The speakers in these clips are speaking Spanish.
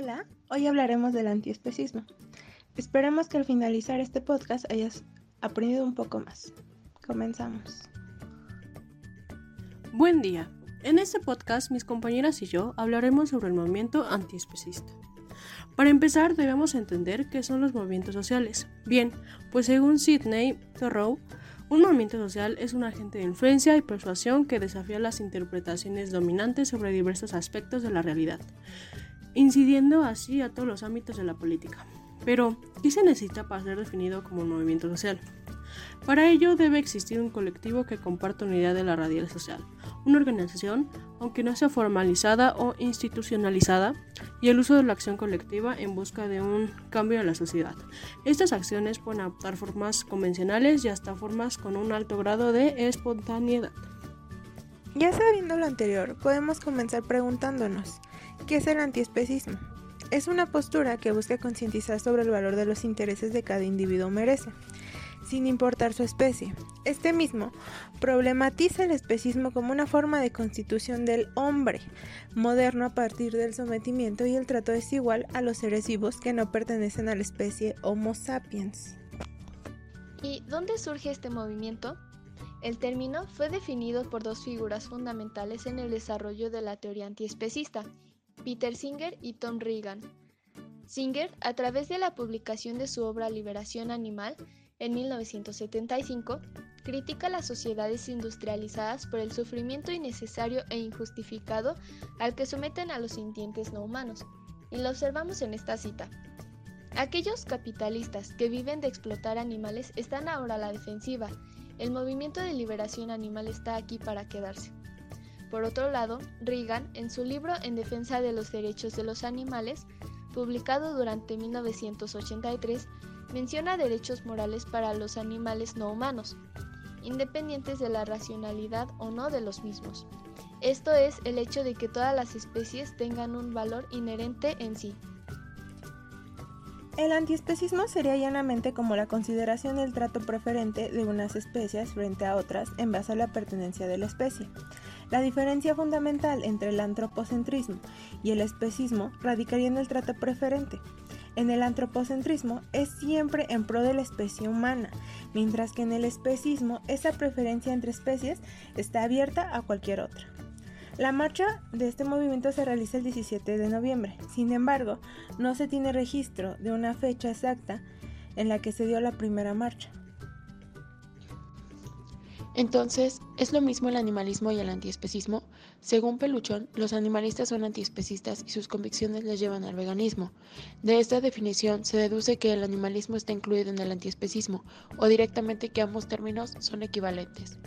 Hola, hoy hablaremos del antiespecismo. Esperemos que al finalizar este podcast hayas aprendido un poco más. Comenzamos. Buen día. En este podcast mis compañeras y yo hablaremos sobre el movimiento antiespecista. Para empezar debemos entender qué son los movimientos sociales. Bien, pues según Sidney Thoreau, un movimiento social es un agente de influencia y persuasión que desafía las interpretaciones dominantes sobre diversos aspectos de la realidad incidiendo así a todos los ámbitos de la política. Pero, ¿qué se necesita para ser definido como un movimiento social? Para ello debe existir un colectivo que comparta una idea de la radial social, una organización, aunque no sea formalizada o institucionalizada, y el uso de la acción colectiva en busca de un cambio en la sociedad. Estas acciones pueden adoptar formas convencionales y hasta formas con un alto grado de espontaneidad. Ya sabiendo lo anterior, podemos comenzar preguntándonos, ¿Qué es el antiespecismo? Es una postura que busca concientizar sobre el valor de los intereses de cada individuo merece, sin importar su especie. Este mismo problematiza el especismo como una forma de constitución del hombre moderno a partir del sometimiento y el trato desigual a los seres vivos que no pertenecen a la especie Homo sapiens. ¿Y dónde surge este movimiento? El término fue definido por dos figuras fundamentales en el desarrollo de la teoría antiespecista, Peter Singer y Tom Reagan. Singer, a través de la publicación de su obra Liberación Animal en 1975, critica las sociedades industrializadas por el sufrimiento innecesario e injustificado al que someten a los sintientes no humanos. Y lo observamos en esta cita. Aquellos capitalistas que viven de explotar animales están ahora a la defensiva. El movimiento de liberación animal está aquí para quedarse. Por otro lado, Reagan, en su libro En defensa de los derechos de los animales, publicado durante 1983, menciona derechos morales para los animales no humanos, independientes de la racionalidad o no de los mismos. Esto es el hecho de que todas las especies tengan un valor inherente en sí. El antiespecismo sería llanamente como la consideración del trato preferente de unas especies frente a otras en base a la pertenencia de la especie. La diferencia fundamental entre el antropocentrismo y el especismo radicaría en el trato preferente. En el antropocentrismo es siempre en pro de la especie humana, mientras que en el especismo esa preferencia entre especies está abierta a cualquier otra. La marcha de este movimiento se realiza el 17 de noviembre, sin embargo, no se tiene registro de una fecha exacta en la que se dio la primera marcha. Entonces, ¿es lo mismo el animalismo y el antiespecismo? Según Peluchón, los animalistas son antiespecistas y sus convicciones les llevan al veganismo. De esta definición se deduce que el animalismo está incluido en el antiespecismo, o directamente que ambos términos son equivalentes.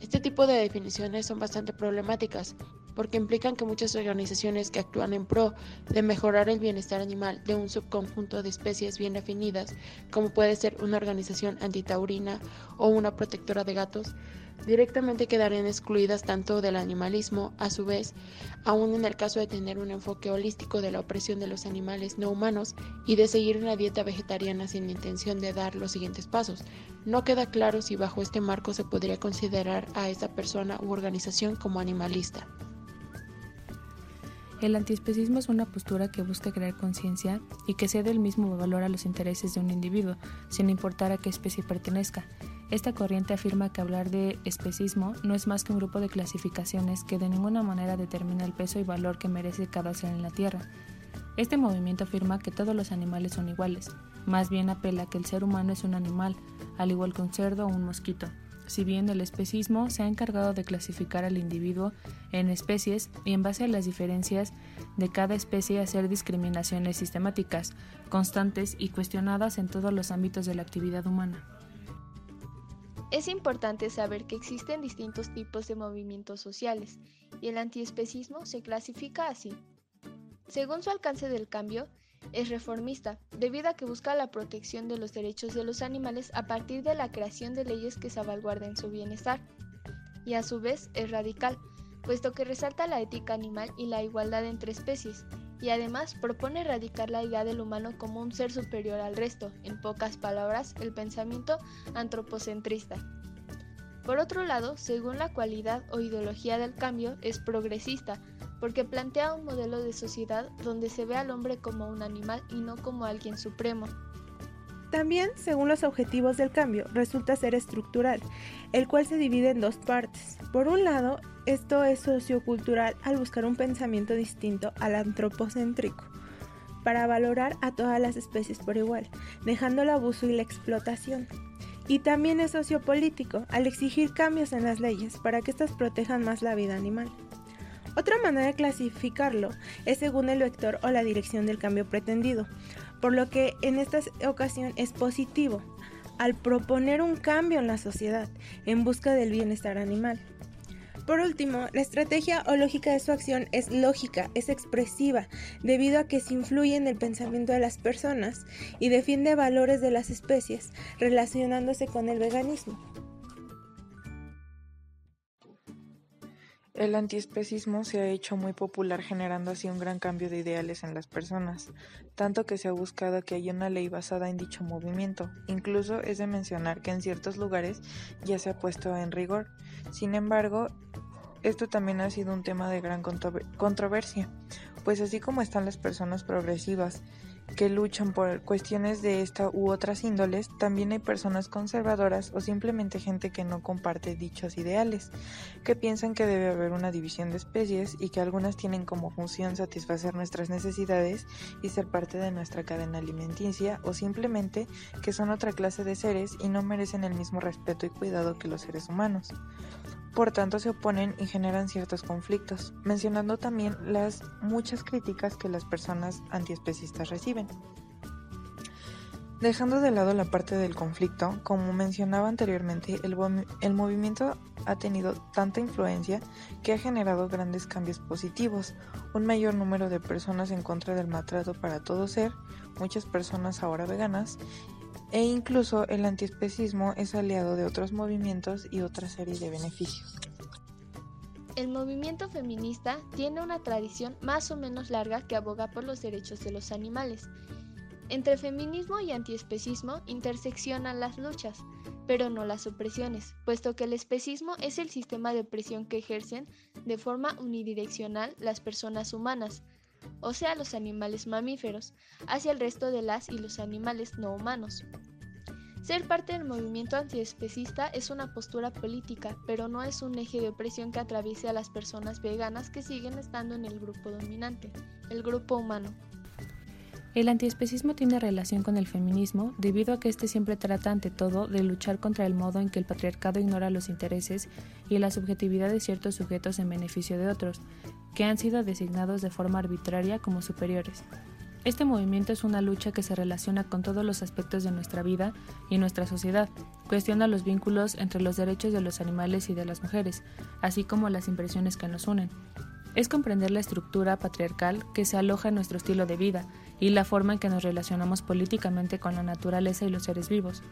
Este tipo de definiciones son bastante problemáticas, porque implican que muchas organizaciones que actúan en pro de mejorar el bienestar animal de un subconjunto de especies bien definidas, como puede ser una organización antitaurina o una protectora de gatos, directamente quedarían excluidas tanto del animalismo, a su vez, aún en el caso de tener un enfoque holístico de la opresión de los animales no humanos y de seguir una dieta vegetariana sin intención de dar los siguientes pasos. No queda claro si bajo este marco se podría considerar a esa persona u organización como animalista. El antiespecismo es una postura que busca crear conciencia y que cede el mismo valor a los intereses de un individuo, sin importar a qué especie pertenezca. Esta corriente afirma que hablar de especismo no es más que un grupo de clasificaciones que de ninguna manera determina el peso y valor que merece cada ser en la Tierra. Este movimiento afirma que todos los animales son iguales, más bien apela que el ser humano es un animal, al igual que un cerdo o un mosquito, si bien el especismo se ha encargado de clasificar al individuo en especies y en base a las diferencias de cada especie hacer discriminaciones sistemáticas, constantes y cuestionadas en todos los ámbitos de la actividad humana. Es importante saber que existen distintos tipos de movimientos sociales y el antiespecismo se clasifica así. Según su alcance del cambio, es reformista, debido a que busca la protección de los derechos de los animales a partir de la creación de leyes que salvaguarden su bienestar. Y a su vez es radical, puesto que resalta la ética animal y la igualdad entre especies, y además propone erradicar la idea del humano como un ser superior al resto, en pocas palabras, el pensamiento antropocentrista. Por otro lado, según la cualidad o ideología del cambio, es progresista, porque plantea un modelo de sociedad donde se ve al hombre como un animal y no como alguien supremo. También, según los objetivos del cambio, resulta ser estructural, el cual se divide en dos partes. Por un lado, esto es sociocultural al buscar un pensamiento distinto al antropocéntrico, para valorar a todas las especies por igual, dejando el abuso y la explotación. Y también es sociopolítico al exigir cambios en las leyes para que éstas protejan más la vida animal. Otra manera de clasificarlo es según el vector o la dirección del cambio pretendido, por lo que en esta ocasión es positivo, al proponer un cambio en la sociedad en busca del bienestar animal. Por último, la estrategia o lógica de su acción es lógica, es expresiva, debido a que se influye en el pensamiento de las personas y defiende valores de las especies, relacionándose con el veganismo. El antiespecismo se ha hecho muy popular generando así un gran cambio de ideales en las personas, tanto que se ha buscado que haya una ley basada en dicho movimiento. Incluso es de mencionar que en ciertos lugares ya se ha puesto en rigor. Sin embargo, esto también ha sido un tema de gran controversia, pues así como están las personas progresivas que luchan por cuestiones de esta u otras índoles, también hay personas conservadoras o simplemente gente que no comparte dichos ideales, que piensan que debe haber una división de especies y que algunas tienen como función satisfacer nuestras necesidades y ser parte de nuestra cadena alimenticia o simplemente que son otra clase de seres y no merecen el mismo respeto y cuidado que los seres humanos por tanto se oponen y generan ciertos conflictos, mencionando también las muchas críticas que las personas antiespecistas reciben. Dejando de lado la parte del conflicto, como mencionaba anteriormente, el, movimiento ha tenido tanta influencia que ha generado grandes cambios positivos, un mayor número de personas en contra del maltrato para todo ser, muchas personas ahora veganas e incluso el antiespecismo es aliado de otros movimientos y otra serie de beneficios. El movimiento feminista tiene una tradición más o menos larga que aboga por los derechos de los animales. Entre feminismo y antiespecismo interseccionan las luchas, pero no las opresiones, puesto que el especismo es el sistema de opresión que ejercen de forma unidireccional las personas humanas, o sea los animales mamíferos, hacia el resto de las y los animales no humanos. Ser parte del movimiento antiespecista es una postura política, pero no es un eje de opresión que atraviese a las personas veganas que siguen estando en el grupo dominante, el grupo humano. El antiespecismo tiene relación con el feminismo debido a que éste siempre trata ante todo de luchar contra el modo en que el patriarcado ignora los intereses y la subjetividad de ciertos sujetos en beneficio de otros, que han sido designados de forma arbitraria como superiores. Este movimiento es una lucha que se relaciona con todos los aspectos de nuestra vida y nuestra sociedad, cuestiona los vínculos entre los derechos de los animales y de las mujeres, así como las impresiones que nos unen. Es comprender la estructura patriarcal que se aloja en nuestro estilo de vida, y la forma en que nos relacionamos políticamente con la naturaleza y los seres vivos.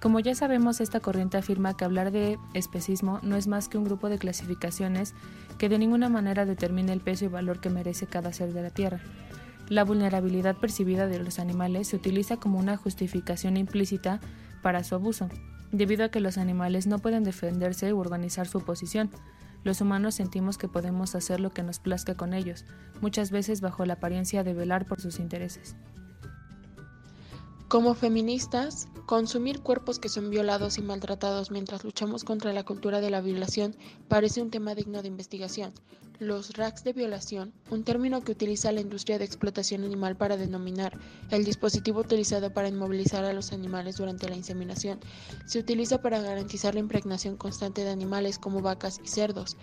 Como ya sabemos, esta corriente afirma que hablar de especismo no es más que un grupo de clasificaciones que de ninguna manera determina el peso y valor que merece cada ser de la Tierra. La vulnerabilidad percibida de los animales se utiliza como una justificación implícita para su abuso, debido a que los animales no pueden defenderse u organizar su oposición, los humanos sentimos que podemos hacer lo que nos plazca con ellos, muchas veces bajo la apariencia de velar por sus intereses. Como feministas, consumir cuerpos que son violados y maltratados mientras luchamos contra la cultura de la violación parece un tema digno de investigación. Los racks de violación, un término que utiliza la industria de explotación animal para denominar el dispositivo utilizado para inmovilizar a los animales durante la inseminación, se utiliza para garantizar la impregnación constante de animales como vacas y cerdos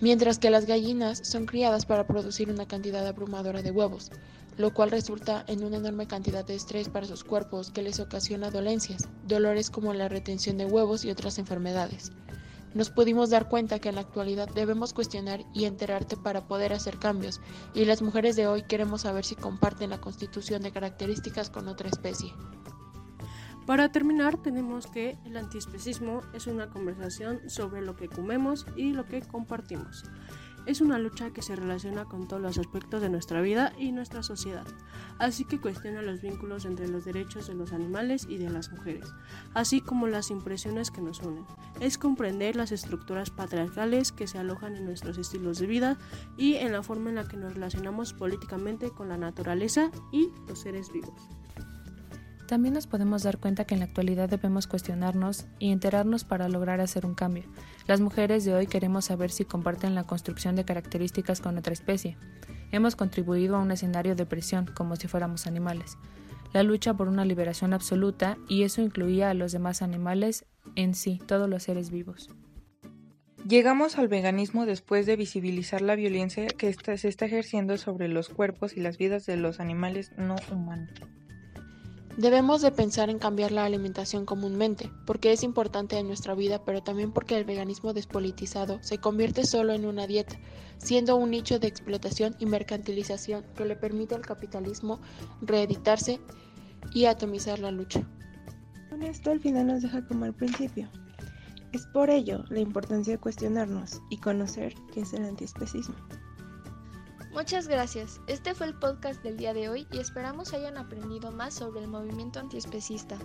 mientras que las gallinas son criadas para producir una cantidad abrumadora de huevos lo cual resulta en una enorme cantidad de estrés para sus cuerpos que les ocasiona dolencias, dolores como la retención de huevos y otras enfermedades. Nos pudimos dar cuenta que en la actualidad debemos cuestionar y enterarte para poder hacer cambios, y las mujeres de hoy queremos saber si comparten la constitución de características con otra especie. Para terminar, tenemos que el antiespecismo es una conversación sobre lo que comemos y lo que compartimos. Es una lucha que se relaciona con todos los aspectos de nuestra vida y nuestra sociedad, así que cuestiona los vínculos entre los derechos de los animales y de las mujeres, así como las impresiones que nos unen. Es comprender las estructuras patriarcales que se alojan en nuestros estilos de vida y en la forma en la que nos relacionamos políticamente con la naturaleza y los seres vivos. También nos podemos dar cuenta que en la actualidad debemos cuestionarnos y enterarnos para lograr hacer un cambio. Las mujeres de hoy queremos saber si comparten la construcción de características con otra especie. Hemos contribuido a un escenario de presión como si fuéramos animales. La lucha por una liberación absoluta y eso incluía a los demás animales en sí, todos los seres vivos. Llegamos al veganismo después de visibilizar la violencia que se está ejerciendo sobre los cuerpos y las vidas de los animales no humanos. Debemos de pensar en cambiar la alimentación comúnmente, porque es importante en nuestra vida, pero también porque el veganismo despolitizado se convierte solo en una dieta, siendo un nicho de explotación y mercantilización que le permite al capitalismo reeditarse y atomizar la lucha. Con esto al final nos deja como al principio. Es por ello la importancia de cuestionarnos y conocer qué es el antiespecismo. Muchas gracias. Este fue el podcast del día de hoy y esperamos hayan aprendido más sobre el movimiento antiespecista.